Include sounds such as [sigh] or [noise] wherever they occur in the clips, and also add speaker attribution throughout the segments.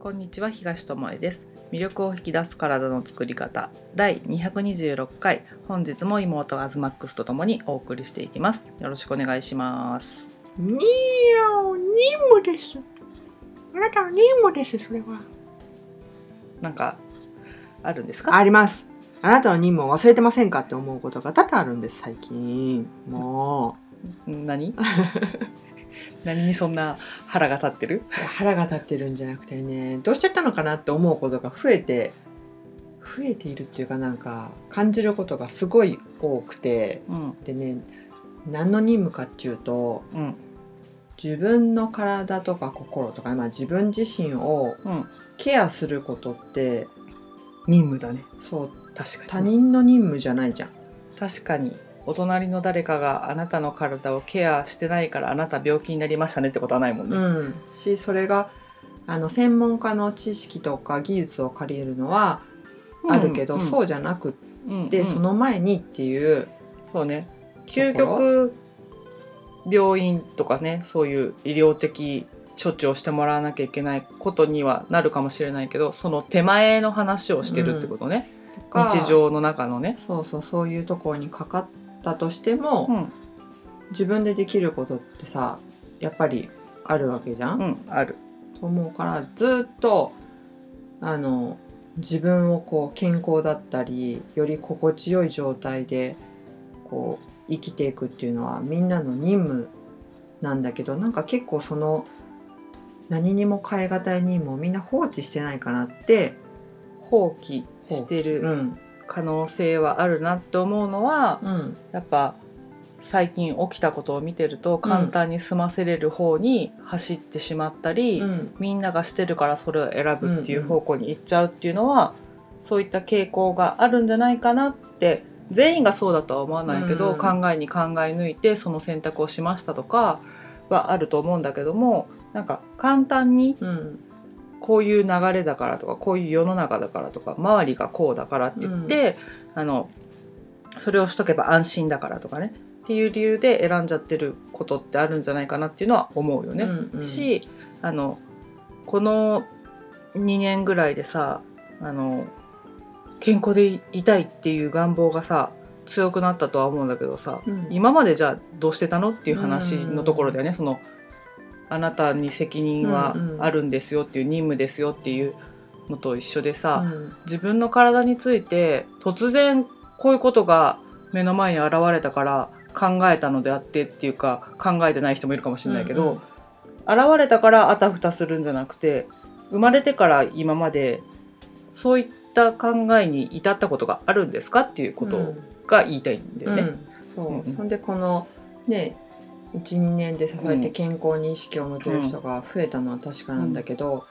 Speaker 1: こんにちは東智恵です。魅力を引き出す体の作り方。第226回。本日も妹アズマックスとともにお送りしていきます。よろしくお願いします。
Speaker 2: ニーオニムです。あなたはニムです、それは。
Speaker 1: なんかあるんですか？
Speaker 2: あります。あなたの任務を忘れてませんか？って思うことが多々あるんです、最近。も [laughs]
Speaker 1: 何？何にそんな腹が立ってる？
Speaker 2: う、腹が立ってるんじゃなくてね、どうしちゃったのかなって思うことが増えて、増えているっていうかなんか、感じることがすごい多くて、
Speaker 1: うん。
Speaker 2: でね、何の任務かっていうと、
Speaker 1: うん。
Speaker 2: 自分の体とか心とか、まあ、自分自身を
Speaker 1: うん。
Speaker 2: ケアすることって、
Speaker 1: 任務だね。
Speaker 2: そう、
Speaker 1: 確かに。
Speaker 2: 他人の任務じゃないじゃん。
Speaker 1: 確かにお隣の誰かがあなたの体をケアしてないからあなた病気になりましたねってことはないもんね、
Speaker 2: うん、しそれがあの専門家の知識とか技術を借りるのはあるけど、
Speaker 1: うん。
Speaker 2: そうじゃなくって、
Speaker 1: うんうん
Speaker 2: その前にっていう。
Speaker 1: そうね。究極病院とかねそういう医療的処置をしてもらわなきゃいけないことにはなるかもしれないけどその手前の話をしてるってことね、
Speaker 2: とか
Speaker 1: 日常の中のね。
Speaker 2: そうそうそういうところにかかったとしても、
Speaker 1: うん、
Speaker 2: 自分でできることってさやっぱりあるわけじゃん、
Speaker 1: うん、ある。
Speaker 2: と思うからずっとあの自分をこう健康だったりより心地よい状態でこう生きていくっていうのはみんなの任務なんだけどなんか結構その何にも変え難い任務をみんな放置してないかなって、
Speaker 1: 放棄して
Speaker 2: う
Speaker 1: る
Speaker 2: ん
Speaker 1: 可能性はあるなって思うのは
Speaker 2: うん
Speaker 1: やっぱ最近起きたことを見てると簡単に済ませれる方に走ってしまったり、
Speaker 2: うん。
Speaker 1: みんながしてるからそれを選ぶっていう方向に行っちゃうっていうのは、そういった傾向があるんじゃないかなって全員がそうだとは思わないけど、
Speaker 2: うん。
Speaker 1: 考えに考え抜いてその選択をしましたとかはあると思うんだけどもなんか簡単に
Speaker 2: うん
Speaker 1: こういう流れだからとかこういう世の中だからとか周りがこうだからって言って、あのそれをしとけば安心だからとかね。っていう理由で選んじゃってることってあるんじゃないかなっていうのは思うよね。
Speaker 2: うんうん。
Speaker 1: しあのこの2年ぐらいでさあの健康でいたいっていう願望がさ強くなったとは思うんだけどさ、
Speaker 2: うん。
Speaker 1: 今までじゃあどうしてたのっていう話のところだよね、そのあなたに責任はあるんですよっていう任務ですよっていうのと一緒でさ、
Speaker 2: うん。
Speaker 1: 自分の体について突然こういうことが目の前に現れたから考えたのであってっていうか考えてない人もいるかもしれないけど、
Speaker 2: うんうん。
Speaker 1: 現れたからあたふたするんじゃなくて生まれてから今までそういった考えに至ったことがあるんですかっていうことが言いたいんだよね。
Speaker 2: うん、そう、
Speaker 1: うんうん。
Speaker 2: そんでこのね12年で支えて健康に意識を向ける人が増えたのは確かなんだけど、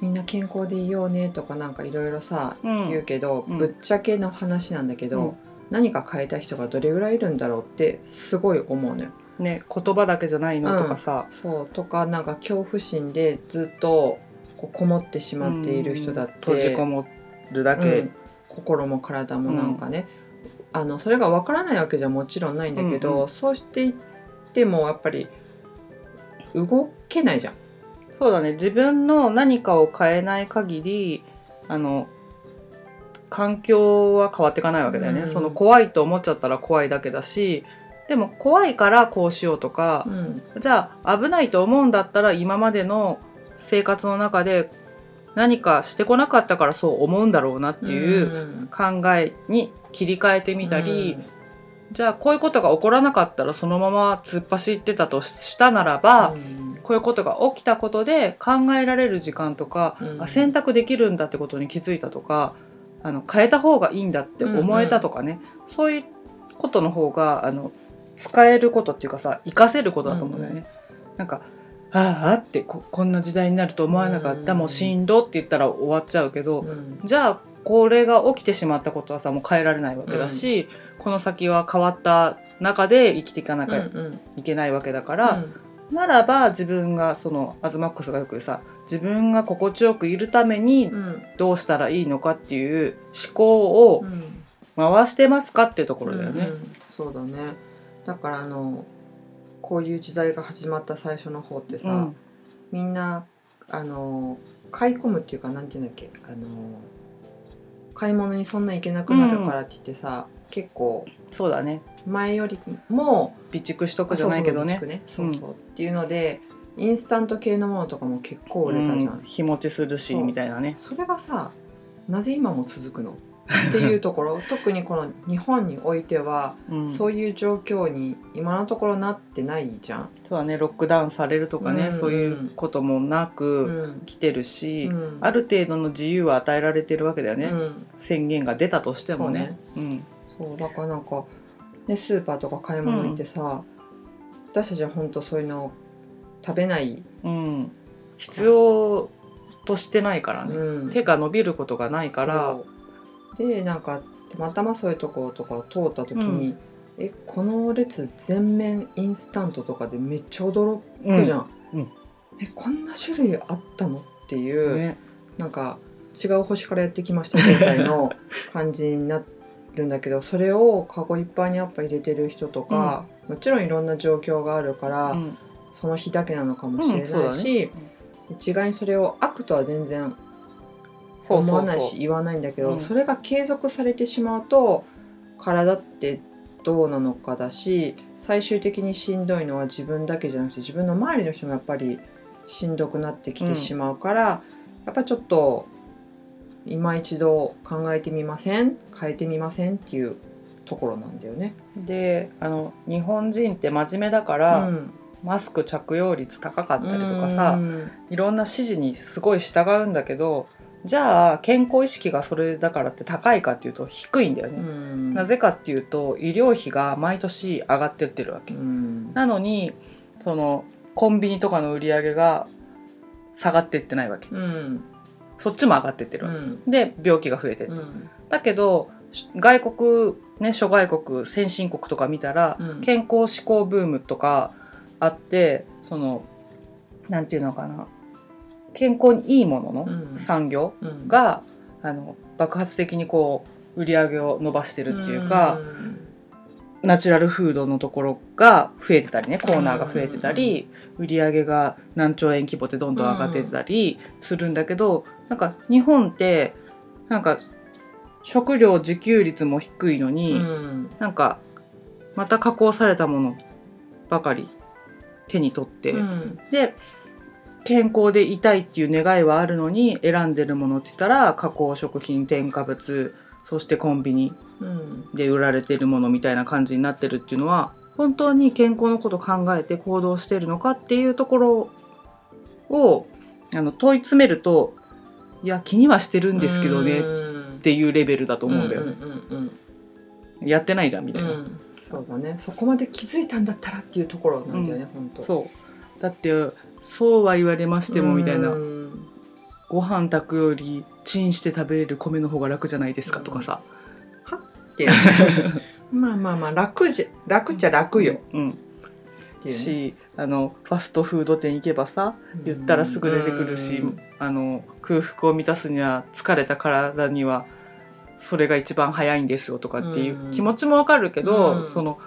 Speaker 2: みんな健康でいようねとかなんかいろいろさ、
Speaker 1: うん。
Speaker 2: 言うけど、
Speaker 1: うん。
Speaker 2: ぶっちゃけの話なんだけど、
Speaker 1: うん。
Speaker 2: 何か変えた人がどれぐらいいるんだろうってすごい思うのよ。
Speaker 1: ね言葉だけじゃないのとかさ、
Speaker 2: そう。とかなんか恐怖心でずっとこうこもってしまっている人だって、
Speaker 1: 閉じこもるだけ、
Speaker 2: うん。心も体もなんかね、あのそれがわからないわけじゃもちろんないんだけど、
Speaker 1: うんう
Speaker 2: そうしていってもやっぱり動けないじゃん。
Speaker 1: そうだね。自分の何かを変えない限りあの環境は変わっていかないわけだよね、
Speaker 2: うん。
Speaker 1: その怖いと思っちゃったら怖いだけだしでも怖いからこうしようとか
Speaker 2: う、ん。
Speaker 1: じゃあ危ないと思うんだったら今までの生活の中で何かしてこなかったからそう思うんだろうなっていう考えに切り替えてみたり、じゃあこういうことが起こらなかったらそのまま突っ走ってたとしたならば、
Speaker 2: うん。
Speaker 1: こういうことが起きたことで考えられる時間とか、
Speaker 2: うん。
Speaker 1: あ選択できるんだってことに気づいたとかあの変えた方がいいんだって思えたとかね、そういうことの方があの使えることっていうかさ活かせることだと思うんだよね。なんかああってここんな時代になると思わなかった、
Speaker 2: うん
Speaker 1: もうしんどって言ったら終わっちゃうけど、
Speaker 2: うん。
Speaker 1: じゃあこれが起きてしまったことはさもう変えられないわけだし、この先は変わった中で生きていかなきゃ
Speaker 2: うん
Speaker 1: いけないわけだか
Speaker 2: う
Speaker 1: ら、
Speaker 2: ん。
Speaker 1: ならば自分がそのアズマックスがよくさ自分が心地よくいるために
Speaker 2: うん。
Speaker 1: どうしたらいいのかっていう思考を
Speaker 2: うん。
Speaker 1: 回してますかっていうところだよね。
Speaker 2: うんうん。そうだね。だからあのこういう時代が始まった最初の方ってさ、
Speaker 1: うん。
Speaker 2: みんなあの買い込むっていうかなんていうんだっけあの買い物にそんな行けなくなるからって言ってさ、結構
Speaker 1: そうだね。
Speaker 2: 前よりも
Speaker 1: 備蓄しとくじゃないけどね。
Speaker 2: そうそうそうっていうのでインスタント系のものとかも結構売れたじゃん、
Speaker 1: うん。日持ちするしみたいなね。
Speaker 2: それがさなぜ今も続くの？っていうところ。特にこの日本においては、
Speaker 1: うん。
Speaker 2: そういう状況に今のところなってないじゃん。
Speaker 1: そうだね。ロックダウンされるとかね、
Speaker 2: うん。
Speaker 1: そういうこともな
Speaker 2: う
Speaker 1: く
Speaker 2: ん。
Speaker 1: 来てるし、
Speaker 2: うん。
Speaker 1: ある程度の自由は与えられてるわけだよね、
Speaker 2: うん。
Speaker 1: 宣言が出たとしてもね。うん
Speaker 2: そうだからなんか、ね、スーパーとか買い物行ってさ、私たちは本当そういうの食べない、
Speaker 1: うん、必要としてないからね、
Speaker 2: うん。
Speaker 1: 手が伸びることがないから。
Speaker 2: でなんかたまたまそういうとことかを通った時に、えこの列全面インスタントとかでめっちゃ驚くじゃん、
Speaker 1: うん。うん。
Speaker 2: えこんな種類あったのっていう、
Speaker 1: ね。
Speaker 2: なんか違う星からやってきました状態の感じになるんだけどそれをカゴいっぱいにやっぱ入れてる人とか、もちろんいろんな状況があるから、
Speaker 1: うん。
Speaker 2: その日だけなのかもしれないし、一概にそれを悪とは全然思わないし
Speaker 1: そ
Speaker 2: 言わないんだけど
Speaker 1: うん。
Speaker 2: それが継続されてしまうと体ってどうなのかだし最終的にしんどいのは自分だけじゃなくて自分の周りの人もやっぱりしんどくなってきてしまうから、やっぱちょっと今一度考えてみません？変えてみませんっていうところなんだよね。
Speaker 1: うであの日本人って真面目だから、
Speaker 2: うん。
Speaker 1: マスク着用率高かったりとかさ、
Speaker 2: うん。
Speaker 1: いろんな指示にすごい従うんだけどじゃあ健康意識がそれだからって高いかっていうと低いんだよね、
Speaker 2: うん。
Speaker 1: なぜかっていうと医療費が毎年上がってってるわけ、
Speaker 2: うん。
Speaker 1: なのにそのコンビニとかの売り上げが下がってってないわけ。
Speaker 2: うん
Speaker 1: そっちも上がってってる。
Speaker 2: うん。
Speaker 1: で病気が増えてって、
Speaker 2: うん。
Speaker 1: だけど外国ね諸外国先進国とか見たら、
Speaker 2: うん。
Speaker 1: 健康志向ブームとかあってそのなんていうのかな。健康にいいもの
Speaker 2: うん。
Speaker 1: の産業
Speaker 2: うん。
Speaker 1: が、あの爆発的にこう売り上げを伸ばしてるっていうか、
Speaker 2: ん
Speaker 1: ナチュラルフードのところが増えてたりねコーナーが増えてたり、売り上げが何兆円規模でどんどん上がってたりするんだけど、なんか日本ってなんか食料自給率も低いのに、
Speaker 2: うん。
Speaker 1: なんかまた加工されたものばかり手に取って、
Speaker 2: うん。
Speaker 1: で健康でいたいっていう願いはあるのに選んでるものって言ったら加工食品添加物そしてコンビニ
Speaker 2: うん。
Speaker 1: で売られてるものみたいな感じになってるっていうのは本当に健康のこと考えて行動してるのかっていうところをあの問い詰めるといや気にはしてるんですけどねっ
Speaker 2: うん。
Speaker 1: ていうレベルだと思うんだよね、
Speaker 2: うんうん
Speaker 1: やってないじゃんみたいな、
Speaker 2: うん。うんそうだね。そこまで気づいたんだったらっていうところなんだよね、本当。
Speaker 1: そう。だってそうは言われましてもみたいな、
Speaker 2: うん
Speaker 1: ご飯炊くよりチンして食べれる米の方が楽じゃないですかとかさ、
Speaker 2: って。まあまあまあ楽じゃ楽っちゃ楽よ。
Speaker 1: うんしあのファストフード店行けばさ言ったらすぐ出てくるし、
Speaker 2: うん。
Speaker 1: あの空腹を満たすには疲れた体にはそれが一番早いんですよとかっていう
Speaker 2: うん。
Speaker 1: 気持ちもわかるけど、
Speaker 2: うん。
Speaker 1: その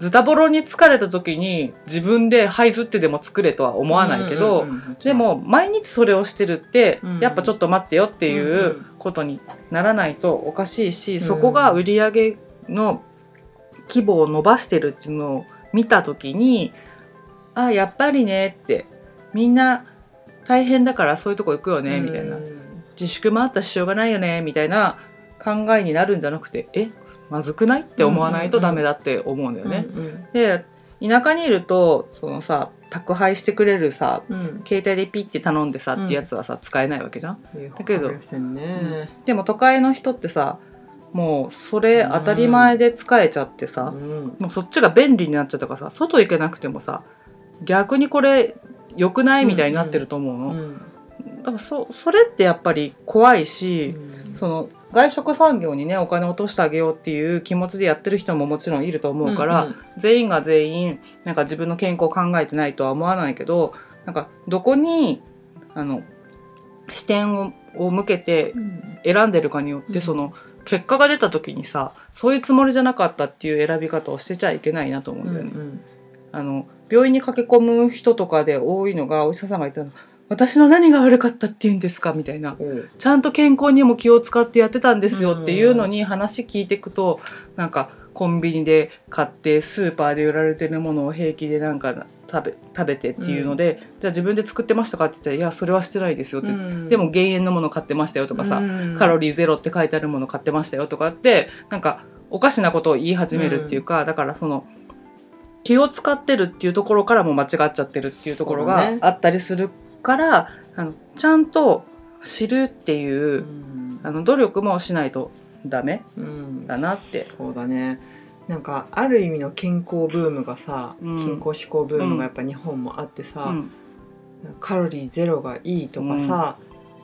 Speaker 1: ズタボロに疲れた時に自分で這いずってでも作れとは思わないけど、でも毎日それをしてるって、
Speaker 2: うん。
Speaker 1: やっぱちょっと待ってよってい
Speaker 2: んう
Speaker 1: うん。ことにならないとおかしいし、そこが売り上げの規模を伸ばしてるっていうのを見た時にあやっぱりねってみんな大変だからそういうとこ行くよね、みたいな。
Speaker 2: うん。
Speaker 1: 自粛もあったししょうがないよねみたいな考えになるんじゃなくてえまずくない？って思わないとダメだって思うんだよね。
Speaker 2: うん
Speaker 1: で田舎にいるとそのさ宅配してくれるさ
Speaker 2: うん。うん
Speaker 1: 携帯でピッて頼んでさ
Speaker 2: うん。
Speaker 1: ってやつはさ、使えないわけじゃん？
Speaker 2: だ
Speaker 1: けど
Speaker 2: ね。
Speaker 1: でも都会の人ってさもうそれ当たり前で使えちゃってさ、
Speaker 2: うん。
Speaker 1: もうそっちが便利になっちゃったからさ外行けなくてもさ逆にこれ良くない？みたいになってると思うの、
Speaker 2: うん
Speaker 1: だからそそれってやっぱり怖いし、その外食産業にねお金を落としてあげようっていう気持ちでやってる人ももちろんいると思うから、
Speaker 2: うん
Speaker 1: 全員が全員なんか自分の健康を考えてないとは思わないけどなんかどこにあの視点をを向けて
Speaker 2: うん。
Speaker 1: 選んでるかによって、
Speaker 2: うん。
Speaker 1: その結果が出た時にさそういうつもりじゃなかったっていう選び方をしてちゃいけないなと思うんだよね。
Speaker 2: うん。
Speaker 1: あの病院に駆け込む人とかで多いのがお医者さんが言ってたの私の何が悪かったって言うんですか？みたいな。
Speaker 2: おう
Speaker 1: ちゃんと健康にも気を使ってやってたんですよっていうのに話聞いていくとなんかコンビニで買ってスーパーで売られてるものを平気でなんか食べ食べてっていうので、じゃあ自分で作ってましたかって言ったら「いやそれはしてないですよ」って、
Speaker 2: うん。
Speaker 1: でも減塩のもの買ってましたよとかさ、
Speaker 2: うん。
Speaker 1: カロリーゼロって書いてあるもの買ってましたよとかってなんかおかしなことを言い始めるっていうか、だからその気を使ってるっていうところからも間違っちゃってるっていうところがあったりするから、あのちゃんと知るっていうう、
Speaker 2: ん。
Speaker 1: あの努力もしないとダメ
Speaker 2: うん。
Speaker 1: だなって。
Speaker 2: そうだね。なんかある意味の健康ブームがさ、
Speaker 1: うん。
Speaker 2: 健康志向ブームがやっぱ日本もあってさ、
Speaker 1: うん。
Speaker 2: カロリーゼロがいいとかさ、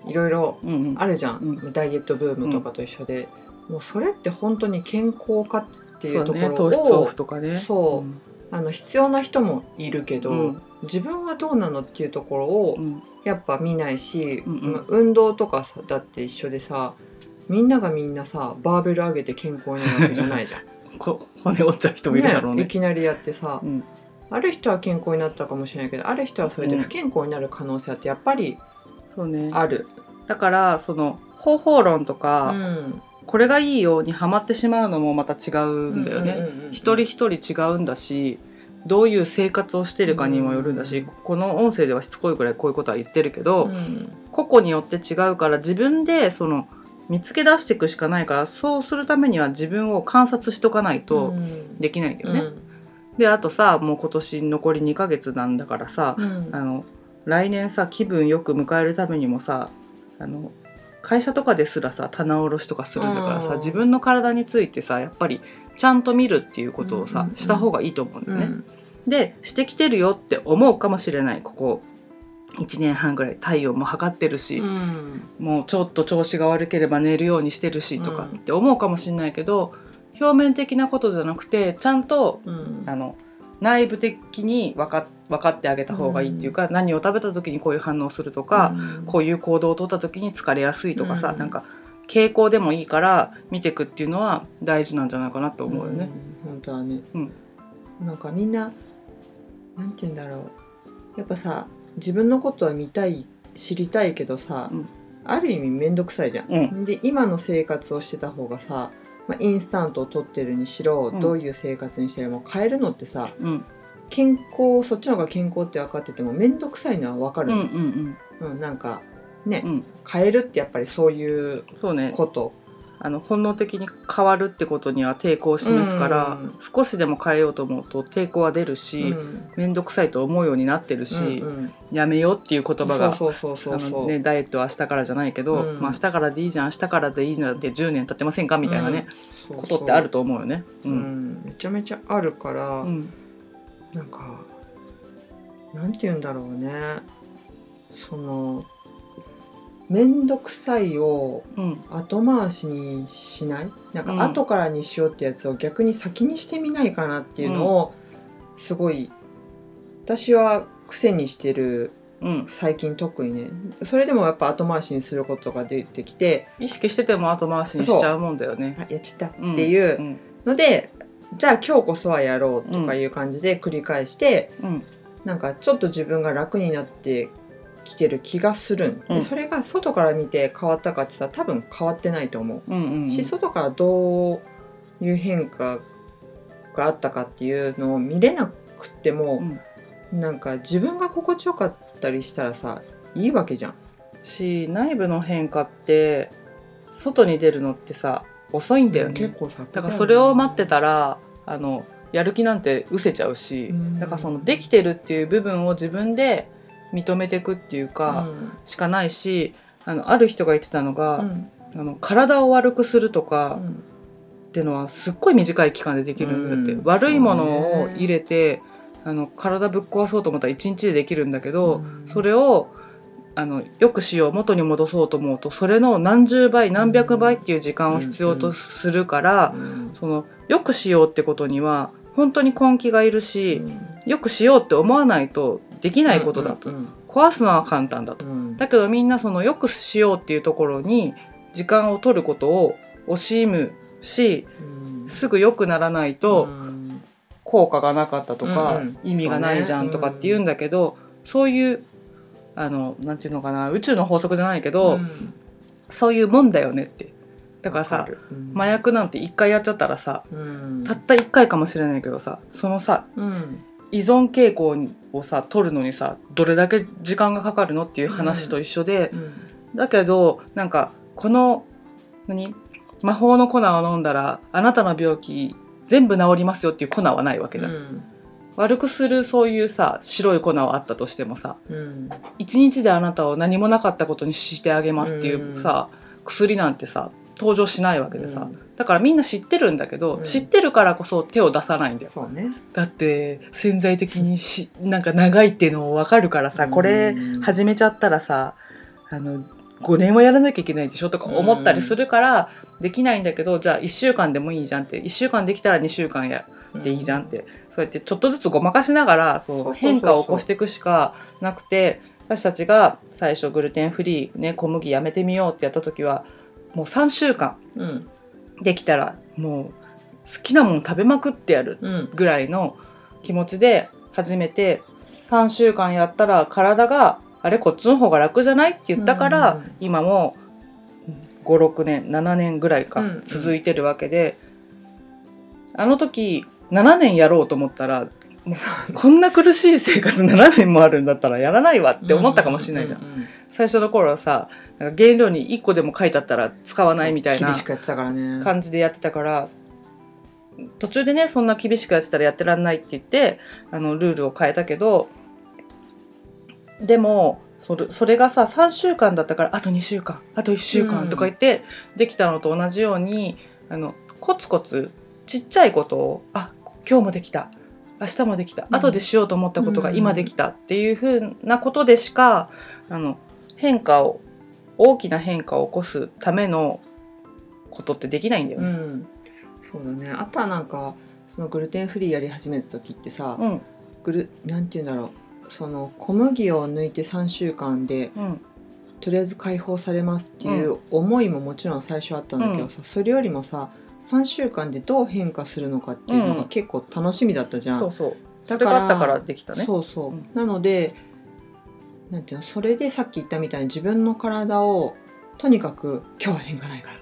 Speaker 2: いろいろ
Speaker 1: うんうん。
Speaker 2: あるじゃん、
Speaker 1: うん。
Speaker 2: ダイエットブームとかと一緒で、もうそれって本当に健康かってい
Speaker 1: そううね
Speaker 2: ところを
Speaker 1: 糖質オフとかね。
Speaker 2: そう。
Speaker 1: うん。
Speaker 2: あの必要な人もいるけど、
Speaker 1: うん
Speaker 2: 自分はどうなのっていうところを
Speaker 1: うん
Speaker 2: やっぱ見ないし、
Speaker 1: うんうん
Speaker 2: まあ運動とかさだって一緒でさみんながみんなさバーベル上げて健康になるわけじゃないじゃん。[laughs]
Speaker 1: こ骨折っちゃう人もいるだろうね。
Speaker 2: いきなりやってさ、
Speaker 1: うん
Speaker 2: ある人は健康になったかもしれないけどある人はそれで不健康になる可能性ってやっぱり
Speaker 1: そうね。
Speaker 2: ある。
Speaker 1: だからその方法論とか、
Speaker 2: うん
Speaker 1: これがいいようにはまってしまうのもまた違うんだよね。
Speaker 2: うんうんうんうん
Speaker 1: 一人一人違うんだしどういう生活をしてるかにもよるんだし、
Speaker 2: うん。
Speaker 1: この音声ではしつこいくらいこういうことは言ってるけど、
Speaker 2: うん。
Speaker 1: 個々によって違うから自分でその見つけ出していくしかないからそうするためには自分を観察しとかないと
Speaker 2: うん。
Speaker 1: できないよね。であとさもう今年残り2ヶ月なんだからさ、
Speaker 2: うん。
Speaker 1: あの来年さ気分よく迎えるためにもさあの会社とかですらさ棚卸しとかするんだからさ
Speaker 2: うん。
Speaker 1: 自分の体についてさやっぱりちゃんと見るっていうことをさ、した方がいいと思うんだよね。
Speaker 2: うん。
Speaker 1: でしてきてるよって思うかもしれない。ここ1年半ぐらい体温も測ってるし、
Speaker 2: うん。
Speaker 1: もうちょっと調子が悪ければ寝るようにしてるしとか
Speaker 2: うん
Speaker 1: って思うかもしれないけど、表面的なことじゃなくてちゃんと
Speaker 2: うん。
Speaker 1: あの内部的に分か分かってあげた方がいいっていうか、何を食べた時にこういう反応するとか、こういう行動を取った時に疲れやすいとかさ、
Speaker 2: うん。
Speaker 1: なんか傾向でもいいから見ていくっていうのは大事なんじゃないかなと思うよね。
Speaker 2: うん本当はね、
Speaker 1: うん。
Speaker 2: なんかみんななんて言うんだろう。やっぱさ自分のことは見たい知りたいけどさ、
Speaker 1: うん。
Speaker 2: ある意味面倒くさいじゃん。
Speaker 1: うん。
Speaker 2: で今の生活をしてた方がさ、まあ、インスタントを取ってるにしろ、
Speaker 1: うん。
Speaker 2: どういう生活にしても変えるのってさ
Speaker 1: うん。
Speaker 2: 健康そっちの方が健康って分かってても面倒くさいのは分かる
Speaker 1: うんうん
Speaker 2: の、うんなんかね、
Speaker 1: うん。うん
Speaker 2: 変えるってやっぱりそういう
Speaker 1: そうね。
Speaker 2: こと。
Speaker 1: あの本能的に変わるってことには抵抗を示すから、
Speaker 2: うん。
Speaker 1: 少しでも変えようと思うと抵抗は出るし
Speaker 2: うん。
Speaker 1: 面倒、くさいと思うようになってるし、
Speaker 2: うんうん。
Speaker 1: やめようっていう言葉が
Speaker 2: そうそうそう
Speaker 1: あ
Speaker 2: そうそう、
Speaker 1: のね、ダイエットは明日からじゃないけど、
Speaker 2: うん。
Speaker 1: まあ明日からでいいじゃん明日からでいいじゃんって10年経ってませんかみたいなね、
Speaker 2: そうそう。
Speaker 1: ことってあると思うよね。う
Speaker 2: うんん、めちゃめちゃあるから、
Speaker 1: うん。
Speaker 2: なんかなんて言うんだろうね。その面倒くさいを
Speaker 1: うん。
Speaker 2: 後回しにしない？なん
Speaker 1: うん。
Speaker 2: か後からにしようってやつを逆に先にしてみないかなっていうのをすごい私は癖にしてる
Speaker 1: うん、
Speaker 2: 最近特にね。それでもやっぱ後回しにすることが出てきて
Speaker 1: 意識してても後回しにしちゃうもんだよね。
Speaker 2: あやっちゃった
Speaker 1: うん。
Speaker 2: っていう。
Speaker 1: うん。
Speaker 2: ので、じゃあ今日こそはやろうとかいう感じで繰り返して、
Speaker 1: うん。
Speaker 2: なんかちょっと自分が楽になってきてる気がするん。で、
Speaker 1: うん。
Speaker 2: それが外から見て変わったかって言ったら多分変わってないと思
Speaker 1: う。んうん
Speaker 2: う、し外からどういう変化があったかっていうのを見れなくても
Speaker 1: う、ん。
Speaker 2: なんか自分が心地よかったりしたらさいいわけじゃん。
Speaker 1: し内部の変化って外に出るのってさ遅いんだよね。
Speaker 2: 結構さ
Speaker 1: だからそれを待ってたらあのやる気なんて失せちゃうし、
Speaker 2: うん。
Speaker 1: だからそのできてるっていう部分を自分で認めていくっていうか、しかないしあのある人が言ってたのが、
Speaker 2: うん。
Speaker 1: あの体を悪くすると
Speaker 2: う
Speaker 1: か
Speaker 2: ん。
Speaker 1: っていうのはすっごい短い期間でできるんだって、
Speaker 2: うん。
Speaker 1: 悪いものを入れて、あの体ぶっ壊そうと思ったら1日でできるんだけど、
Speaker 2: うん。
Speaker 1: それをあのよくしよう元に戻そうと思うとそれの何十倍何百倍っていう時間を必要とするから、
Speaker 2: うん。
Speaker 1: そのよくしようってことには本当に根気がいるし、
Speaker 2: うん。
Speaker 1: よくしようって思わないとできないことだと、
Speaker 2: うん
Speaker 1: 壊すのは簡単だと。
Speaker 2: うん。
Speaker 1: だけどみんなそのよくしようっていうところに時間を取ることを惜しむし
Speaker 2: うん。
Speaker 1: すぐ良くならないと
Speaker 2: うん。
Speaker 1: 効果がなかったとか、意味がないじゃんとかって言うんだけどそう,、いうあのなんていうのかな宇宙の法則じゃないけど、
Speaker 2: うん。
Speaker 1: そういうもんだよねって。だからさ
Speaker 2: うん。
Speaker 1: 麻薬なんて一回やっちゃったらさ
Speaker 2: うん。
Speaker 1: たった一回かもしれないけどさそのさ
Speaker 2: うん。
Speaker 1: 依存傾向をさ取るのにさどれだけ時間がかかるのっていう話と一緒で、
Speaker 2: うん。
Speaker 1: だけどなんかこの何？魔法の粉を飲んだらあなたの病気全部治りますよっていう粉はないわけじゃん、
Speaker 2: うん。
Speaker 1: 悪くするそういうさ白い粉はあったとしてもさ
Speaker 2: うん。
Speaker 1: 一日であなたを何もなかったことにしてあげますっていうさ、薬なんてさ登場しないわけでさ、
Speaker 2: うん。
Speaker 1: だからみんな知ってるんだけど、
Speaker 2: うん。
Speaker 1: 知ってるからこそ手を出さないんだよ
Speaker 2: ね。
Speaker 1: だって潜在的にし [laughs] なんか長いっていうのも分かるからさこれ
Speaker 2: うん
Speaker 1: 始めちゃったらさあの5年はやらなきゃいけないでしょとか思ったりするからできないんだけどじゃあ1週間でもいいじゃんって1週間できたら2週間やっていいじゃんって、そうやってちょっとずつごまかしながらそう。変化を起こしていくしかなくて私たちが最初グルテンフリー、ね、小麦やめてみようってやった時はもう3週間
Speaker 2: うん。
Speaker 1: できたらもう好きなもの食べまくってやる
Speaker 2: うん。
Speaker 1: ぐらいの気持ちで始めて3週間やったら体があれこっちの方が楽じゃないって言ったから、
Speaker 2: うん
Speaker 1: 今も56年7年ぐらいか
Speaker 2: うん
Speaker 1: 続いてるわけで、あの時7年やろうと思ったら [laughs] こんな苦しい生活7年もあるんだったらやらないわって思ったかもしれないじゃん。最初の頃はさなんか原料に1個でも書いてあったら使わないみたいな
Speaker 2: 厳しくやってたからね。
Speaker 1: 感じでやってたから途中でねそんな厳しくやってたらやってらんないって言ってあのルールを変えたけどでもそれそれがさ3週間だったからあと2週間あと1週間とか言って、できたのと同じようにあのコツコツちっちゃいことをあ今日もできた明日もできた。
Speaker 2: うん。
Speaker 1: 後でしようと思ったことが
Speaker 2: うん。
Speaker 1: 今できたっていうふうなことでしかあの変化を大きな変化を起こすためのことってできないんだよね。
Speaker 2: うん。そうだね。あとはなんかそのグルテンフリーやり始めた時ってさ、
Speaker 1: うん。
Speaker 2: グルなんて言うんだろう。その小麦を抜いて3週間で
Speaker 1: うん。
Speaker 2: とりあえず解放されますっていう思いももちろん最初あったんだけどさ、それよりもさ3週間でどう変化するのかっていうの
Speaker 1: うん
Speaker 2: が結構楽しみだったじゃん。
Speaker 1: そうそうそ
Speaker 2: だから
Speaker 1: からできたね。
Speaker 2: そうそう、
Speaker 1: うん
Speaker 2: なのでなんていうのそれでさっき言ったみたいに自分の体をとにかく今日は変化ないから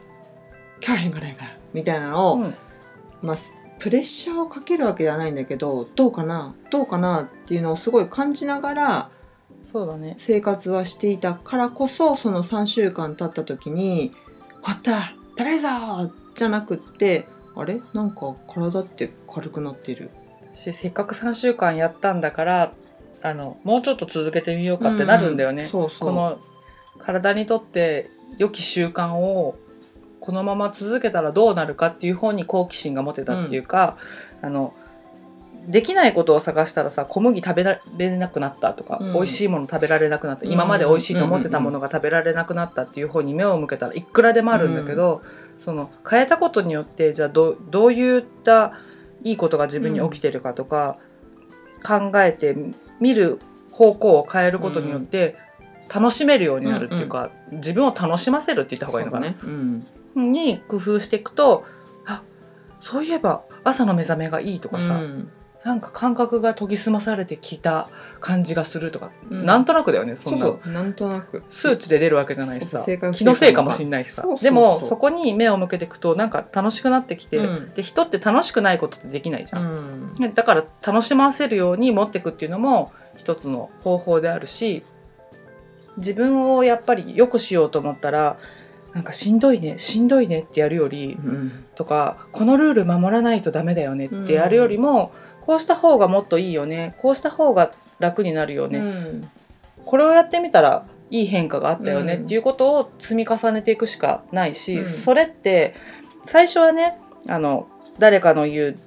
Speaker 2: 今日は変化ないからみたいなのを、
Speaker 1: うん
Speaker 2: まあプレッシャーをかけるわけではないんだけどどうかなどうかなっていうのをすごい感じながら
Speaker 1: そうだね。
Speaker 2: 生活はしていたからこそその3週間経った時に「終わった食べるぞ!」じゃなくってあれ？なんか体って軽くなってる。
Speaker 1: しせっかく3週間やったんだからあのもうちょっと続けてみようかってなるんだよね。
Speaker 2: うそうそう
Speaker 1: この体にとって良き習慣をこのまま続けたらどうなるかっていう方に好奇心が持てたっていうか、あのできないことを探したらさ小麦食べられなくなったとか、
Speaker 2: うん。
Speaker 1: 美味しいもの食べられなくなった、
Speaker 2: うん
Speaker 1: 今まで美味しいと思ってたものが食べられなくなったっていう方に目を向けたらいくらでもあるんだけど、その変えたことによってじゃあどうどういったいいことが自分に起きてるかとか、考えて見る方向を変えることによって楽しめるようになるっていうか、自分を楽しませるって言った方がいいのかな、
Speaker 2: ね。うん。
Speaker 1: に工夫していくとあそういえば朝の目覚めがいいとかさ、
Speaker 2: うん
Speaker 1: なんか感覚が研ぎ澄まされてきた感じがするとか、
Speaker 2: うん。
Speaker 1: なんとなくだよねそ
Speaker 2: そ
Speaker 1: んな
Speaker 2: うなんとなく。
Speaker 1: 数値で出るわけじゃないしさ気のせいかもしんないしさ。でもそこに目を向けていくとなんか楽しくなってきて、
Speaker 2: うん。
Speaker 1: で人って楽しくないことってできないじゃ、
Speaker 2: うん。ん
Speaker 1: ねだから楽しませるように持っていくっていうのも一つの方法であるし自分をやっぱり良くしようと思ったらなんかしんどいねしんどいねってやるより
Speaker 2: うん。
Speaker 1: とかこのルール守らないとダメだよねってやるよりも、こうした方がもっといいよね。こうした方が楽になるよね、
Speaker 2: うん。
Speaker 1: これをやってみたらいい変化があったよね。
Speaker 2: うん。
Speaker 1: っていうことを積み重ねていくしかないし、
Speaker 2: うん。
Speaker 1: それって最初はねあの誰かの言う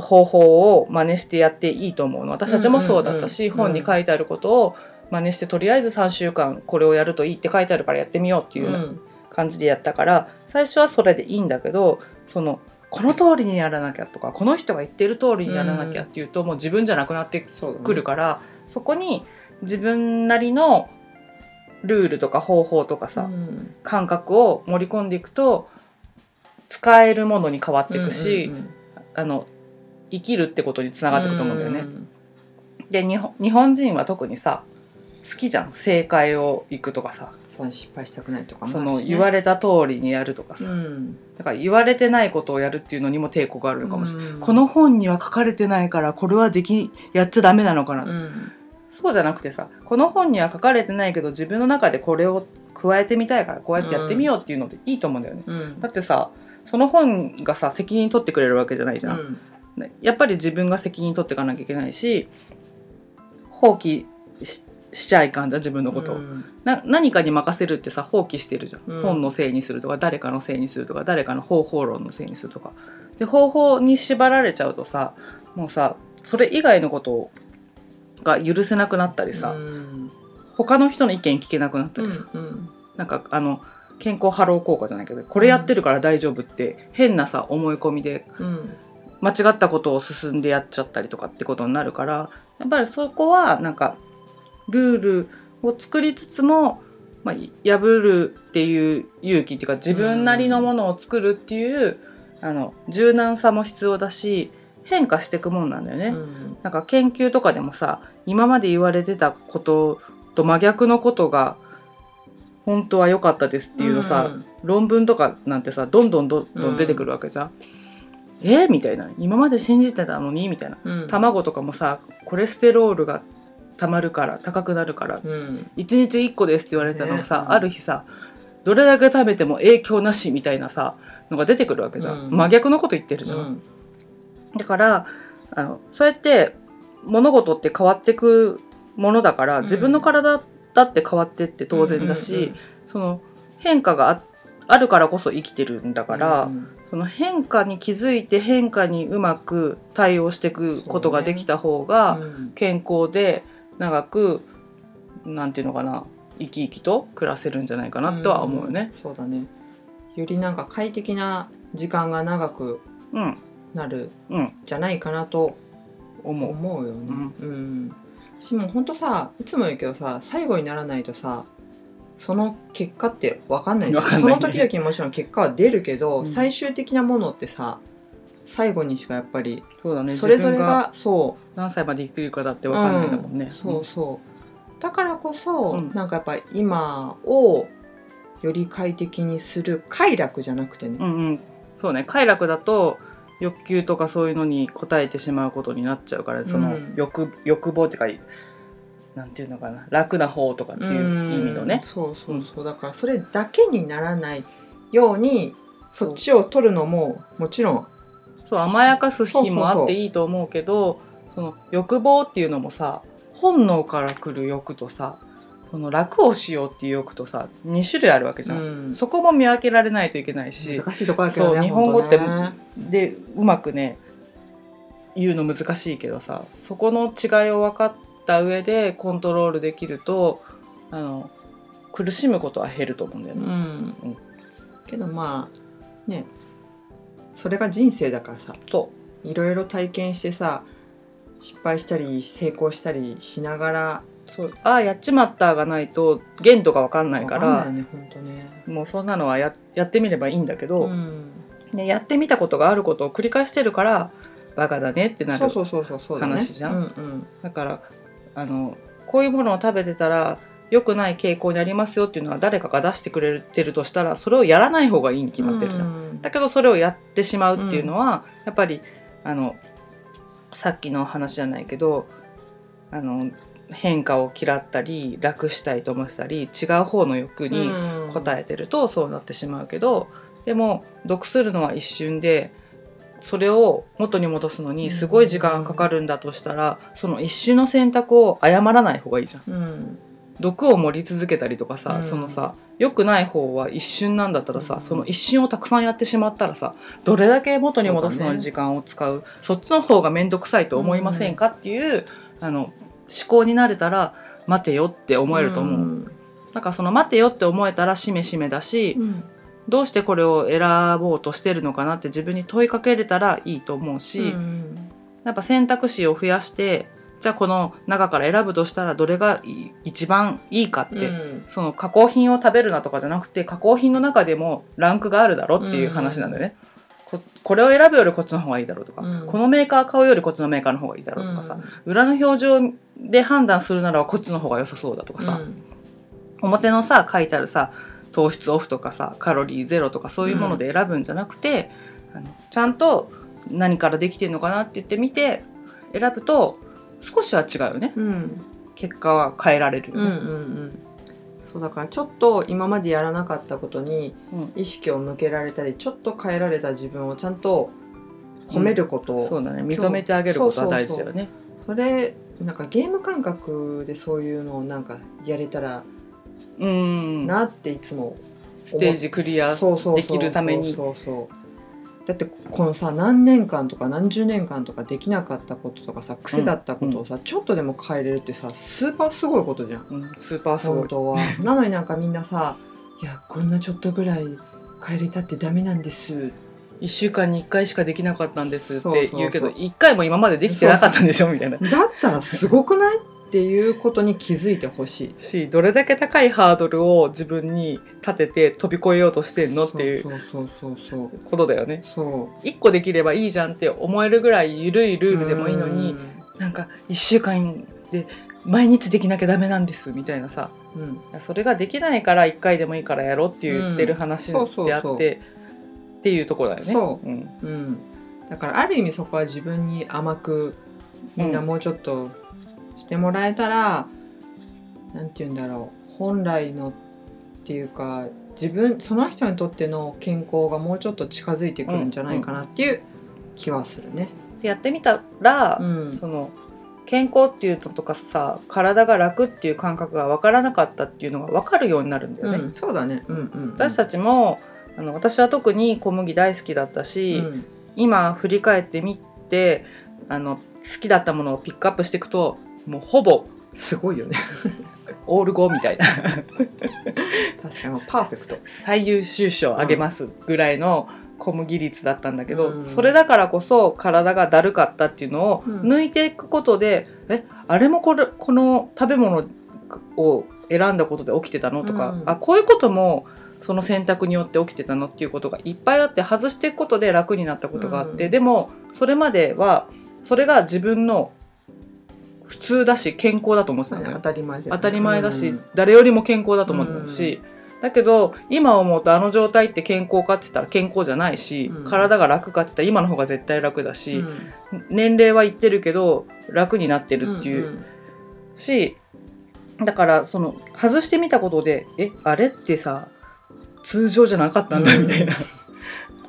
Speaker 1: 方法を真似してやっていいと思うの。私たちもそうだったし、本に書いてあることを真似してとりあえず3週間これをやるといいって書いてあるからやってみようっていう感じでやったから最初はそれでいいんだけどそのこの通りにやらなきゃとかこの人が言ってる通りにやらなきゃっていうと、もう自分じゃなくなってくるからそこに自分なりのルールとか方法とかさ、
Speaker 2: うん。
Speaker 1: 感覚を盛り込んでいくと使えるものに変わっていくし、
Speaker 2: うんうん
Speaker 1: あの生きるってことにつながっていくと思うんだよね。
Speaker 2: ん。
Speaker 1: で日本人は特にさ好きじゃん。正解を行くとかさ。
Speaker 2: そうね失敗したくないとかも
Speaker 1: そ
Speaker 2: ね。
Speaker 1: の言われた通りにやるとかさ、
Speaker 2: うん。
Speaker 1: だから言われてないことをやるっていうのにも抵抗があるのかもしれない、
Speaker 2: うん。
Speaker 1: この本には書かれてないからこれはできやっちゃダメなのかな、
Speaker 2: うん。
Speaker 1: そうじゃなくてさこの本には書かれてないけど自分の中でこれを加えてみたいからこうやってやってみようっていうのでいいと思うんだよね、
Speaker 2: うん。
Speaker 1: だってさその本がさ責任取ってくれるわけじゃないじゃん、やっぱり自分が責任取っていかなきゃいけないし放棄ししちゃいかんじゃん自分のこと。を、
Speaker 2: うん。
Speaker 1: な何かに任せるってさ放棄してるじゃん、
Speaker 2: うん。
Speaker 1: 本のせいにするとか誰かのせいにするとか誰かの方法論のせいにするとか。で方法に縛られちゃうとさもうさそれ以外のことが許せなくなったりさ、
Speaker 2: うん。
Speaker 1: 他の人の意見聞けなくなったりさ、
Speaker 2: うん
Speaker 1: なんかあの健康ハロー効果じゃないけどこれやってるから大丈夫って変なさ思い込みで
Speaker 2: うん。
Speaker 1: 間違ったことを進んでやっちゃったりとかってことになるからやっぱりそこはなんかルールを作りつつも、まあ、破るっていう勇気っていうか自分なりのものを作るっていう、あの柔軟さも必要だし変化していくもんなんだよね。
Speaker 2: うん。
Speaker 1: なんか研究とかでもさ今まで言われてたことと真逆のことが本当は良かったですっていうのさ、
Speaker 2: うん。
Speaker 1: 論文とかなんてさどんどんどんどん出てくるわけじゃん。えー？みたいな。今まで信じてたのに？みたいな。
Speaker 2: うん。
Speaker 1: 卵とかもさコレステロールがたまるから高くなるから。
Speaker 2: うん。
Speaker 1: 1日1個ですって言われたのがさ、
Speaker 2: ねうん
Speaker 1: ある日さどれだけ食べても影響なしみたいなさのが出てくるわけじゃん、
Speaker 2: うん。
Speaker 1: 真逆のこと言ってるじゃん、
Speaker 2: うん。
Speaker 1: だからあのそうやって物事って変わってくものだから、
Speaker 2: うん。
Speaker 1: 自分の体だって変わってって当然だし、その変化がああるからこそ生きてるんだから、
Speaker 2: うん
Speaker 1: その変化に気づいて変化にうまく対応していくことができた方が
Speaker 2: うん。
Speaker 1: 健康で長くなんていうのかな生き生きと暮らせるんじゃないかなとは思うよね。
Speaker 2: ん。そうだね。よりなんか快適な時間が長く
Speaker 1: うん、
Speaker 2: なる
Speaker 1: うん、
Speaker 2: じゃないかなと
Speaker 1: 思う。
Speaker 2: 思うよね。うん、しも本当さいつも言うけどさ最後にならないとさその結果って分かんないん。
Speaker 1: わかんないね。
Speaker 2: その時々もちろん結果は出るけど、
Speaker 1: うん。
Speaker 2: 最終的なものってさ最後にしかやっぱり
Speaker 1: そうだね。
Speaker 2: それぞれがそう。
Speaker 1: 何歳まで生きるかだってわかんないんだもん。ね。
Speaker 2: そうそう。だからこそ、
Speaker 1: うん。
Speaker 2: なんかやっぱ今をより快適にする快楽じゃなくてね、
Speaker 1: うんうん、そうね。快楽だと欲求とかそういうのに応えてしまうことになっちゃうからその
Speaker 2: うん
Speaker 1: 欲,、欲望っていうかなんていうのかな。楽な方とかっていう意味のね。
Speaker 2: うん。そうそうそう。だからそれだけにならないようにそっちを取るのももちろん
Speaker 1: そう甘やかす日もあっていいと思うけどその欲望っていうのもさ本能から来る欲とさその楽をしようっていう欲とさ2種類あるわけじゃん、
Speaker 2: うん。
Speaker 1: そこも見分けられないといけないし
Speaker 2: 難しいとこだけどね
Speaker 1: そう日本語って
Speaker 2: ね
Speaker 1: でうまくね言うの難しいけどさそこの違いを分かった上でコントロールできるとあの苦しむことは減ると思うんだよ
Speaker 2: う
Speaker 1: ね。
Speaker 2: ん。けどまあねそれが人生だからさ。
Speaker 1: そ
Speaker 2: いろいろ体験してさ失敗したり成功したりしながら。
Speaker 1: うそう。ああやっちまったがないと限度が分かんないか
Speaker 2: わかんない
Speaker 1: ら
Speaker 2: よね本当ね。
Speaker 1: もうそんなのはややってみればいいんだけど、
Speaker 2: うん。
Speaker 1: ね、やってみたことがあることを繰り返してるからバカだねってなる
Speaker 2: そうそうそうそうそうだね。
Speaker 1: 話じゃん。だからあのこういうものを食べてたら良くない傾向にありますよっていうのは誰かが出してくれてるとしたらそれをやらない方がいいに決まってるじゃん。
Speaker 2: うん
Speaker 1: だけどそれをやってしまうっていうのは、やっぱりあのさっきの話じゃないけどあの変化を嫌ったり楽したいと思ってたり違う方の欲に応えてるとそうなってしまうけど、でも毒するのは一瞬でそれを元に戻すのにすごい時間がかかるんだとしたら、その一瞬の選択を誤らない方がいいじゃん。
Speaker 2: うん
Speaker 1: 毒を盛り続けたりとかさ、
Speaker 2: うん。
Speaker 1: そのさ良くない方は一瞬なんだったらさ、
Speaker 2: うん。
Speaker 1: その一瞬をたくさんやってしまったらさどれだけ元に戻すのに時間を使うそっちの方が面倒くさいと思いませんかっていう、あの思考になれたら待てよって思えると思う、
Speaker 2: ん。
Speaker 1: だからその待てよって思えたらしめしめだし、
Speaker 2: うん。
Speaker 1: どうしてこれを選ぼうとしてるのかなって自分に問いかけれたらいいと思うし、
Speaker 2: うん。
Speaker 1: やっぱ選択肢を増やしてじゃあこの中から選ぶとしたらどれがい一番いいかって、
Speaker 2: うん。
Speaker 1: その加工品を食べるなとかじゃなくて加工品の中でもランクがあるだろっていう話なんだよね。ここれを選ぶよりこっちの方がいいだろうとか、
Speaker 2: うん。
Speaker 1: このメーカー買うよりこっちのメーカーの方がいいだろうとかさ、裏の表示で判断するならこっちの方が良さそうだとかさ、
Speaker 2: うん。
Speaker 1: 表のさ書いてあるさ糖質オフとかさカロリーゼロとかそういうもので選ぶんじゃなくて、あのちゃんと何からできてるのかなって言ってみて選ぶと少しは違うよね。
Speaker 2: うん。
Speaker 1: 結果は変えられるよ
Speaker 2: うんうんう
Speaker 1: ね。
Speaker 2: んそうだからちょっと今までやらなかったことに
Speaker 1: うん。
Speaker 2: 意識を向けられたりちょっと変えられた自分をちゃんと褒めること。を、
Speaker 1: そうだね。認めてあげることは大事だよね。
Speaker 2: それなんかゲーム感覚でそういうのをなんかやれたら
Speaker 1: うん。
Speaker 2: なっていつも
Speaker 1: ステージクリアできるために
Speaker 2: だってこのさ何年間とか何十年間とかできなかったこととかさ癖だったことをさ、ちょっとでも変えれるってさスーパーすごいことじゃん
Speaker 1: うんスーパーすごい。
Speaker 2: は [laughs] なのになんかみんなさ「いやこんなちょっとぐらい変えれたってダメなんです」
Speaker 1: 1週間に1回しかできなかったんですって言うけど
Speaker 2: そうそう
Speaker 1: 1回も今までできてなかったんでしょみたいな。
Speaker 2: だったらすごくないっていうことに気づいてほしい。
Speaker 1: しどれだけ高いハードルを自分に立てて飛び越えようとしてんのっていうことだよね。
Speaker 2: そう。
Speaker 1: 1個できればいいじゃんって思えるぐらい緩いルールでもいいのに
Speaker 2: うん。
Speaker 1: なんか1週間で毎日できなきゃダメなんですみたいなさ。
Speaker 2: うん。
Speaker 1: それができないから1回でもいいからやろうって言ってる話であって、っていうところだよね。
Speaker 2: そう。
Speaker 1: うん。
Speaker 2: うん、だからある意味そこは自分に甘くみんなもうちょっとしてもらえたら、なんて言うんだろう本来のっていうか自分その人にとっての健康がもうちょっと近づいてくるんじゃないかなっていう気はするね。
Speaker 1: でやってみたら、
Speaker 2: うん
Speaker 1: その健康っていうのとかさ体が楽っていう感覚が分からなかったっていうのが分かるようになるんだよね。
Speaker 2: うんそうだね。うんうん、
Speaker 1: 私たちもあの私は特に小麦大好きだったし、
Speaker 2: うん
Speaker 1: 今振り返ってみてあの好きだったものをピックアップしていくともうほぼ
Speaker 2: すごいよね。
Speaker 1: オール5みたいな。
Speaker 2: 確かにパーフェクト。
Speaker 1: 最優秀賞あげますぐらいの小麦率だったんだけど、
Speaker 2: うん。
Speaker 1: それだからこそ体がだるかったっていうのを
Speaker 2: うん。
Speaker 1: 抜いていくことで、えあれもこれこの食べ物を選んだことで起きてたのとか、
Speaker 2: うん。
Speaker 1: あこういうこともその選択によって起きてたのっていうことがいっぱいあって外していくことで楽になったことがあって、
Speaker 2: うん。
Speaker 1: でもそれまではそれが自分の普通だし健康だと思ってたのよ。
Speaker 2: 当。たり前
Speaker 1: 当たり前だし、
Speaker 2: うん。
Speaker 1: 誰よりも健康だと思ってたし、だけど今思うとあの状態って健康かって言ったら健康じゃないし、
Speaker 2: うん。
Speaker 1: 体が楽かって言ったら今の方が絶対楽だし、
Speaker 2: うん。
Speaker 1: 年齢はいってるけど楽になってるっていう、
Speaker 2: ん
Speaker 1: しだからその外してみたことでえあれってさ通常じゃなかったんだ
Speaker 2: うん。
Speaker 1: みたいな、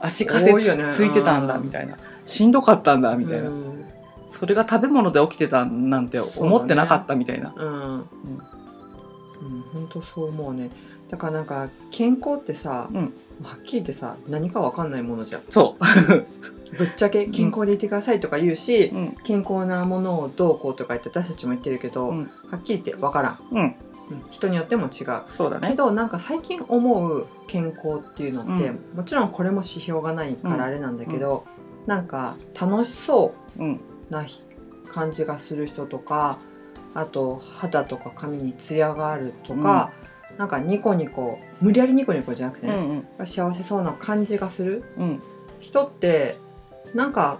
Speaker 1: 足かせついてたんだ
Speaker 2: うん
Speaker 1: みたいな。しんどかったんだみたいな、
Speaker 2: うん
Speaker 1: それが食べ物で起きてたなんて思ってなかったみたいな。
Speaker 2: うん、うん、本当そう思うね。だからなんか健康ってさ、
Speaker 1: うん。
Speaker 2: はっきり言ってさ何かわかんないものじゃん。
Speaker 1: そう。[laughs]
Speaker 2: ぶっちゃけ健康でいてくださいとか言うし、
Speaker 1: うん。
Speaker 2: 健康なものをどうこうとか言って私たちも言ってるけど、
Speaker 1: うん。
Speaker 2: はっきり言ってわからん、
Speaker 1: うん。
Speaker 2: うん。人によっても違う。
Speaker 1: そうだね。
Speaker 2: けどなんか最近思う健康っていうのって、
Speaker 1: うん。
Speaker 2: もちろんこれも指標がないからあれなんだけど、なんか楽しそう。
Speaker 1: うん
Speaker 2: な感じがする人とかあと肌とか髪にツヤがあるとか、なんかニコニコ無理やりニコニコじゃなくて
Speaker 1: う
Speaker 2: ね、
Speaker 1: んうん。
Speaker 2: 幸せそうな感じがする
Speaker 1: うん。
Speaker 2: 人ってなんか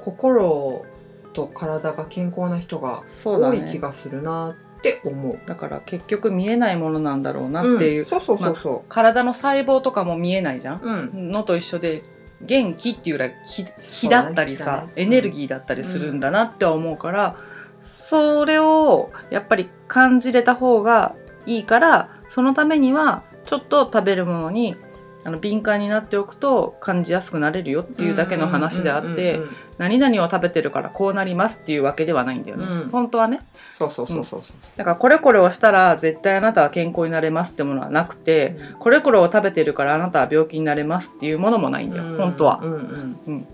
Speaker 2: 心と体が健康な人が多い気
Speaker 1: ね。
Speaker 2: がするなって思う。
Speaker 1: だから結局見えないものなんだろうなっていう、
Speaker 2: うん。そうそうそうそ
Speaker 1: 体の細胞とかも見えないじゃん？
Speaker 2: う。うん。
Speaker 1: のと一緒で元気っていうぐらい気気だったりさ、
Speaker 2: ね
Speaker 1: エネルギーだったりするんだなって思うから、それをやっぱり感じれた方がいいからそのためにはちょっと食べるものにあの敏感になっておくと感じやすくなれるよっていうだけの話であって、
Speaker 2: うんうんうんうん。
Speaker 1: 何々を食べてるからこうなりますっていうわけではないんだよね、
Speaker 2: うん。
Speaker 1: 本当はね
Speaker 2: そうそうそうそうそう。
Speaker 1: だからこれこれをしたら絶対あなたは健康になれますってものはなくて、これこれを食べてるからあなたは病気になれますっていうものもないんだよ、
Speaker 2: うん。
Speaker 1: 本当は。
Speaker 2: うんうん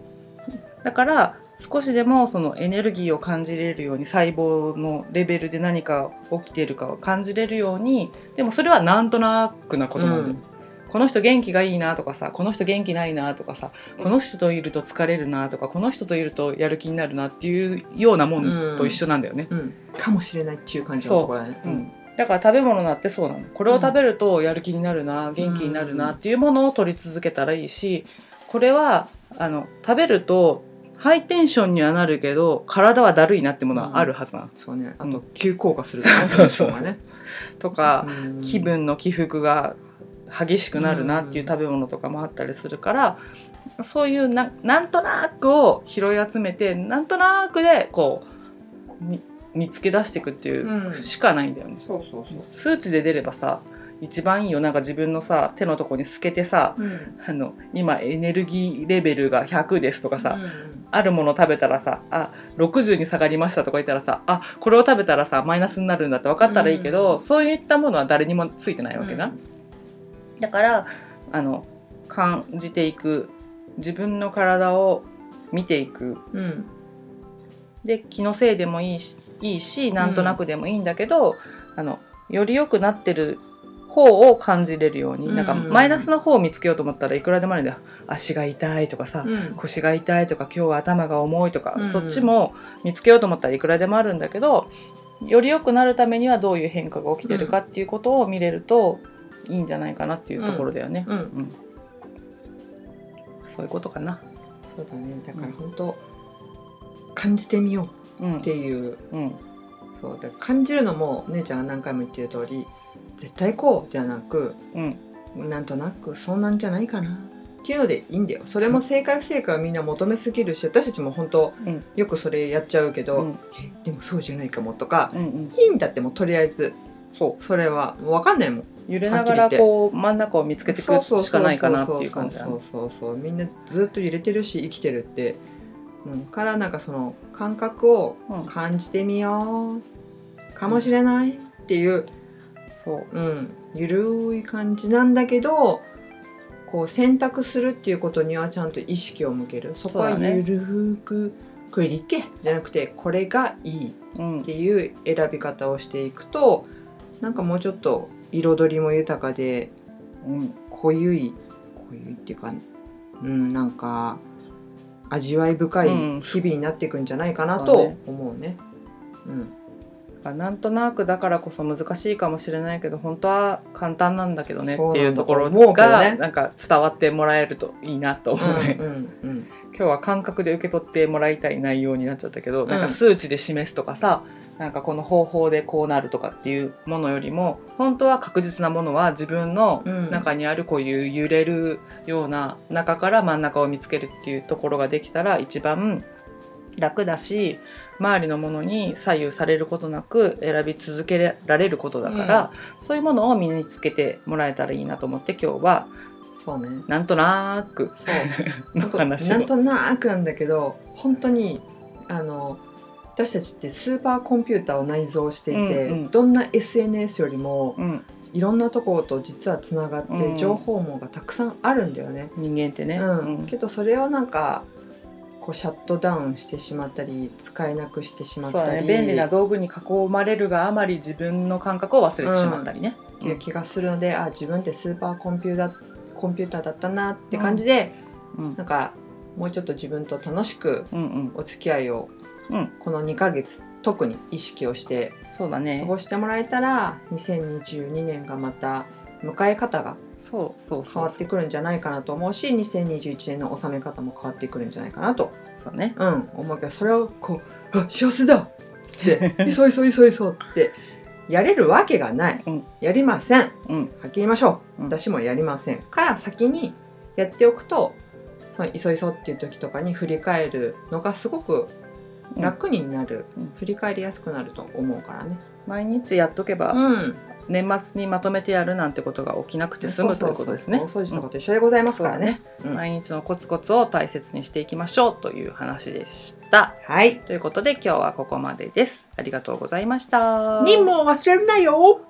Speaker 1: だから少しでもそのエネルギーを感じれるように細胞のレベルで何か起きているかを感じれるようにでもそれはなんとなくなことなんだよ、
Speaker 2: うん
Speaker 1: この人元気がいいなとかさこの人元気ないなとかさこの人といると疲れるなとかこの人といるとやる気になるなっていうようなもんと一緒なんだよね、
Speaker 2: うん、かもしれないっていう感じのところだね。
Speaker 1: うん。だから食べ物だってそうなの。これを食べるとやる気になるな元気になるなっていうものを取り続けたらいいしこれはあの食べるとハイテンションにはなるけど体はだるいなってものはあるはずなの、
Speaker 2: そうね。あと
Speaker 1: うん。
Speaker 2: 急降下する [laughs]
Speaker 1: そうそう
Speaker 2: がね。
Speaker 1: とか、
Speaker 2: うん。
Speaker 1: 気分の起伏が激しくなるなっていう食べ物とかもあったりするから、そういうななんとなくを拾い集めてなんとなくでこうみ見つけ出していくっていううん。しかないんだよね。数値で出ればさ一番いいよ。なんか自分のさ手のとこに透けてさ
Speaker 2: うん。
Speaker 1: あの今エネルギーレベルが100ですとかさ、
Speaker 2: うん
Speaker 1: あるもの食べたらさあ60に下がりましたとか言ったらさあこれを食べたらさマイナスになるんだって分かったらいいけど、
Speaker 2: うん。
Speaker 1: そういったものは誰にもついてないわけじゃん、だからあの感じていく自分の体を見ていく。
Speaker 2: うん。
Speaker 1: で気のせいでもいいしいいしなんとなくでもいいんだけど、あのより良くなってる方を感じれるように、
Speaker 2: うん。
Speaker 1: なんかマイナスの方を見つけようと思ったらいくらでもあるんだよ。足が痛いとかさ、
Speaker 2: うん。
Speaker 1: 腰が痛いとか今日は頭が重いとか、
Speaker 2: うん。
Speaker 1: そっちも見つけようと思ったらいくらでもあるんだけどより良くなるためにはどういう変化が起きてるかっていうことを見れるといいんじゃないかなっていうところだよね。
Speaker 2: うん。
Speaker 1: うん。そういうことかな。
Speaker 2: そうだね。だから本当感じてみよ
Speaker 1: う
Speaker 2: っていう。
Speaker 1: うん。
Speaker 2: そう。だ感じるのも姉ちゃんが何回も言ってる通り絶対こうではなく
Speaker 1: うん。
Speaker 2: なんとなくそんなんじゃないかな。っていうのでいいんだよ。それも正解不正解はみんな求めすぎるし私たちも本当
Speaker 1: うん。
Speaker 2: よくそれやっちゃうけど、
Speaker 1: うん。
Speaker 2: えでもそうじゃないかもとか
Speaker 1: うんうん。
Speaker 2: いいんだってもうとりあえず。
Speaker 1: そ
Speaker 2: それは分かんないもん。
Speaker 1: う揺れながらこう真ん中を見つけていくしかないかなっていう感じだね。
Speaker 2: そうそうそうそうみんなずっと揺れてるし生きてるって、うん、からなんかその感覚を
Speaker 1: うん。
Speaker 2: 感じてみようかもしれないっていう、
Speaker 1: そう。
Speaker 2: うん、ゆるい感じなんだけどこう選択するっていうことにはちゃんと意識を向ける。そこはゆるーくこれでいっけじゃなくてこれがいい
Speaker 1: うん
Speaker 2: っていう選び方をしていくとなんかもうちょっと彩りも豊かで
Speaker 1: うん。
Speaker 2: 濃ゆい濃ゆいっていうかうんなんか味わい深い
Speaker 1: うん。
Speaker 2: 日々になっていくんじゃないかなと
Speaker 1: そうね。
Speaker 2: 思うね。うん。
Speaker 1: なんとなくだからこそ難しいかもしれないけど本当は簡単なんだけどねっていうところが
Speaker 2: ね。
Speaker 1: なんか伝わってもらえるといいなと思うね、
Speaker 2: うんうん
Speaker 1: 今日は感覚で受け取ってもらいたい内容になっちゃったけど、
Speaker 2: ん
Speaker 1: なんか数値で示すとかさなんかこの方法でこうなるとかっていうものよりも本当は確実なものは自分の
Speaker 2: うん。
Speaker 1: 中にあるこういう揺れるような中から真ん中を見つけるっていうところができたら一番楽だし周りのものに左右されることなく選び続けられることだから、そういうものを身につけてもらえたらいいなと思って今日は
Speaker 2: そうね。
Speaker 1: なんとなく
Speaker 2: そう。[laughs]
Speaker 1: の話を。
Speaker 2: なんとなくなんだけど本当にあの私たちってスーパーコンピューターを内蔵していて、
Speaker 1: うんうん。
Speaker 2: どんな SNS よりも
Speaker 1: うん、
Speaker 2: いろんなところと実はつながって、
Speaker 1: うん
Speaker 2: 情報網がたくさんあるんだよね。
Speaker 1: 人間ってね、
Speaker 2: うん。けどそれをなんかこうシャットダウンしてしまったり使えなくしてしまったり、
Speaker 1: ね。便利な道具に囲まれるがあまり自分の感覚を忘れてしまったりね、
Speaker 2: っていう気がするので、あ自分ってスーパーコンピューターコンピューターだったなって感じで、
Speaker 1: うん。
Speaker 2: なんかもうちょっと自分と楽しく
Speaker 1: うんうん。
Speaker 2: お付き合いを、
Speaker 1: うん
Speaker 2: この2ヶ月特に意識をして過
Speaker 1: そうだね。
Speaker 2: ごしてもらえたら、2022年がまた迎え方が
Speaker 1: そうそう
Speaker 2: 変わってくるんじゃないかなと思うし2021年の収め方も変わってくるんじゃないかなと、
Speaker 1: そうね。
Speaker 2: うん、思うけどそれをこう「あ幸せだ!」って「[laughs] いそいそいそいそ」ってやれるわけがない、
Speaker 1: うん。
Speaker 2: やりません。は
Speaker 1: うん。
Speaker 2: っきり言いましょう、
Speaker 1: うん。
Speaker 2: 私もやりません。から先にやっておくとそのいそいそっていう時とかに振り返るのがすごく楽になる、
Speaker 1: うん。
Speaker 2: 振り返りやすくなると思うからね。
Speaker 1: 毎日やっとけば、
Speaker 2: うん、
Speaker 1: 年末にまとめてやるなんてことが起きなくて済むということですね。
Speaker 2: お掃除とかと一緒でございますからね。うん。
Speaker 1: 毎日のコツコツを大切にしていきましょうという話でした。
Speaker 2: はい。
Speaker 1: ということで今日はここまでです。ありがとうございました。
Speaker 2: 任務を忘れるなよ